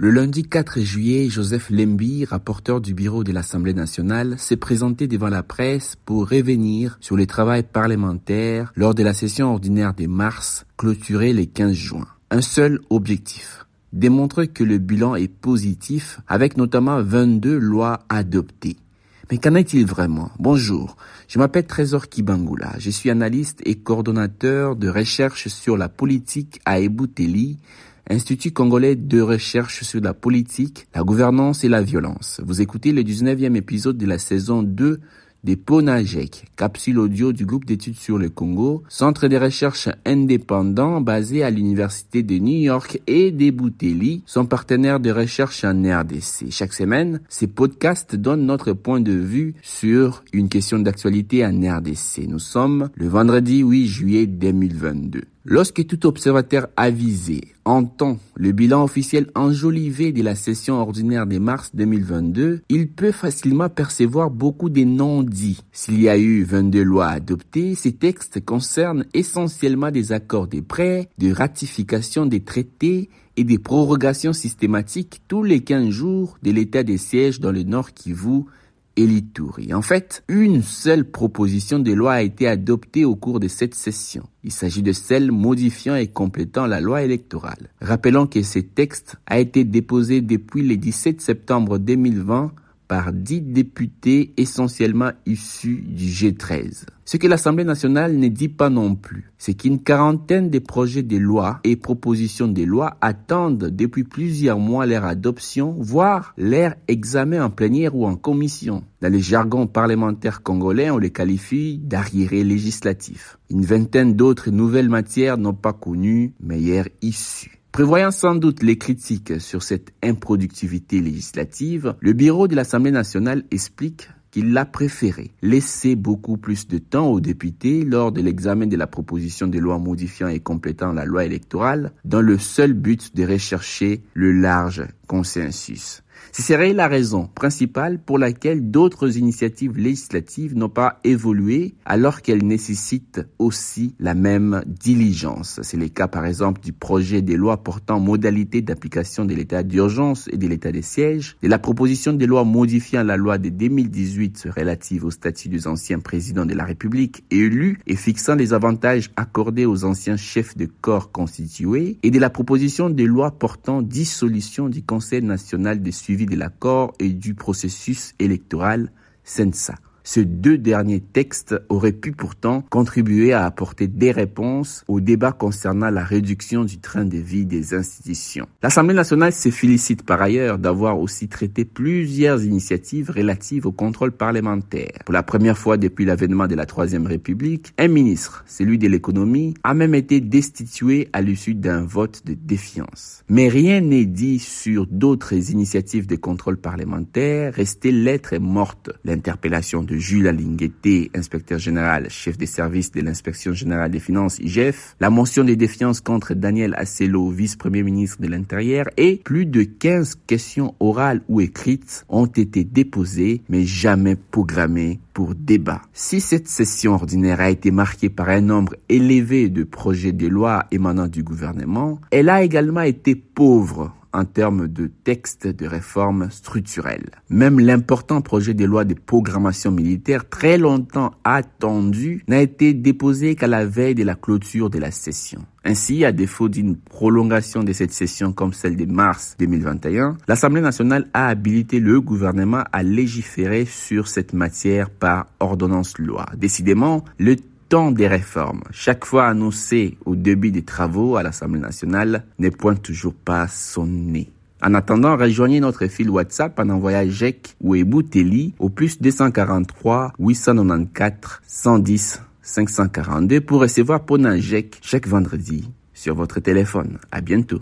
Le lundi 4 juillet, Joseph Lemby, rapporteur du bureau de l'Assemblée nationale, s'est présenté devant la presse pour revenir sur le travail parlementaire lors de la session ordinaire de mars clôturée le 15 juin. Un seul objectif démontrer que le bilan est positif avec notamment 22 lois adoptées. Mais qu'en est-il vraiment? Bonjour, je m'appelle Trésor Kibangula, je suis analyste et coordonnateur de recherche sur la politique à Ebouteli, Institut congolais de recherche sur la politique, la gouvernance et la violence. Vous écoutez le 19e épisode de la saison 2 des PONAGEC, capsule audio du groupe d'études sur le Congo, centre de recherche indépendant basé à l'université de New York et des Bouteli, son partenaire de recherche en RDC. Chaque semaine, ces podcasts donnent notre point de vue sur une question d'actualité en RDC. Nous sommes le vendredi 8 juillet 2022. Lorsque tout observateur avisé entend le bilan officiel enjolivé de la session ordinaire de mars 2022, il peut facilement percevoir beaucoup de non-dits. S'il y a eu 22 lois adoptées, ces textes concernent essentiellement des accords de prêts, de ratification des traités et des prorogations systématiques tous les 15 jours de l'état des sièges dans le Nord Kivu en fait, une seule proposition de loi a été adoptée au cours de cette session. Il s'agit de celle modifiant et complétant la loi électorale. Rappelons que ce texte a été déposé depuis le 17 septembre 2020 par dix députés essentiellement issus du G13. Ce que l'Assemblée nationale ne dit pas non plus, c'est qu'une quarantaine de projets de loi et propositions de loi attendent depuis plusieurs mois leur adoption, voire leur examen en plénière ou en commission. Dans les jargons parlementaires congolais, on les qualifie d'arriérés législatifs. Une vingtaine d'autres nouvelles matières n'ont pas connu meilleure issue. Prévoyant sans doute les critiques sur cette improductivité législative, le bureau de l'Assemblée nationale explique qu'il a préféré laisser beaucoup plus de temps aux députés lors de l'examen de la proposition de loi modifiant et complétant la loi électorale dans le seul but de rechercher le large consensus. Ce serait la raison principale pour laquelle d'autres initiatives législatives n'ont pas évolué alors qu'elles nécessitent aussi la même diligence. C'est le cas par exemple du projet de loi portant modalité d'application de l'état d'urgence et de l'état des sièges, de la proposition de loi modifiant la loi de 2018 relative au statut des anciens présidents de la République élus et fixant les avantages accordés aux anciens chefs de corps constitués et de la proposition de loi portant dissolution du Conseil national de suivi de l'accord et du processus électoral SENSA. Ces deux derniers textes auraient pu pourtant contribuer à apporter des réponses au débat concernant la réduction du train de vie des institutions. L'Assemblée nationale se félicite par ailleurs d'avoir aussi traité plusieurs initiatives relatives au contrôle parlementaire. Pour la première fois depuis l'avènement de la Troisième République, un ministre, celui de l'économie, a même été destitué à l'issue d'un vote de défiance. Mais rien n'est dit sur d'autres initiatives de contrôle parlementaire restées lettres mortes. L'interpellation de Jules Alingueté, inspecteur général, chef des services de l'inspection générale des finances, IGF, la motion de défiance contre Daniel Asselo, vice-premier ministre de l'Intérieur, et plus de 15 questions orales ou écrites ont été déposées, mais jamais programmées pour débat. Si cette session ordinaire a été marquée par un nombre élevé de projets de loi émanant du gouvernement, elle a également été pauvre en termes de textes de réforme structurelle. Même l'important projet de loi de programmation militaire, très longtemps attendu, n'a été déposé qu'à la veille de la clôture de la session. Ainsi, à défaut d'une prolongation de cette session comme celle de mars 2021, l'Assemblée nationale a habilité le gouvernement à légiférer sur cette matière par ordonnance loi. Décidément, le temps des réformes, chaque fois annoncé au début des travaux à l'Assemblée nationale, n'est point toujours pas sonné. En attendant, rejoignez notre fil WhatsApp en envoyant JEC ou Ebouteli au plus 243 894 110 542 pour recevoir Ponajek chaque vendredi sur votre téléphone. À bientôt.